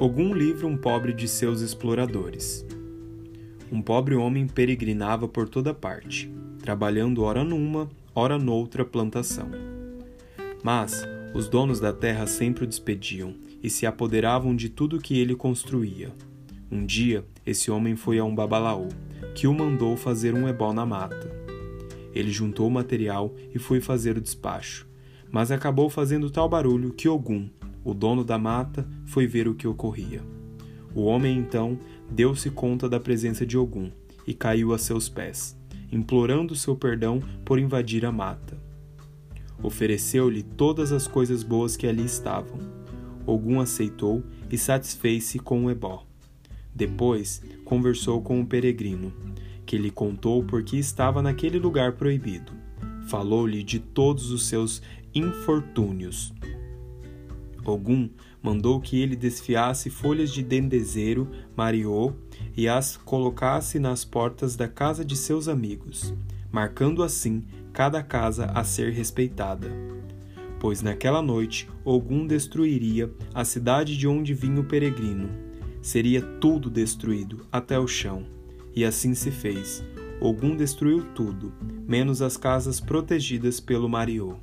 Ogum livra um pobre de seus exploradores. Um pobre homem peregrinava por toda parte, trabalhando ora numa, ora noutra plantação. Mas os donos da terra sempre o despediam e se apoderavam de tudo que ele construía. Um dia, esse homem foi a um babalaô, que o mandou fazer um ebó na mata. Ele juntou o material e foi fazer o despacho, mas acabou fazendo tal barulho que Ogum, o dono da mata foi ver o que ocorria. O homem então deu-se conta da presença de Ogum e caiu a seus pés, implorando seu perdão por invadir a mata. Ofereceu-lhe todas as coisas boas que ali estavam. Ogum aceitou e satisfez-se com o ebó. Depois conversou com o peregrino, que lhe contou por que estava naquele lugar proibido. Falou-lhe de todos os seus infortúnios, Ogum mandou que ele desfiasse folhas de dendezeiro, mariô, e as colocasse nas portas da casa de seus amigos, marcando assim cada casa a ser respeitada. Pois naquela noite Ogum destruiria a cidade de onde vinha o peregrino. Seria tudo destruído, até o chão. E assim se fez. Ogum destruiu tudo, menos as casas protegidas pelo Mariô.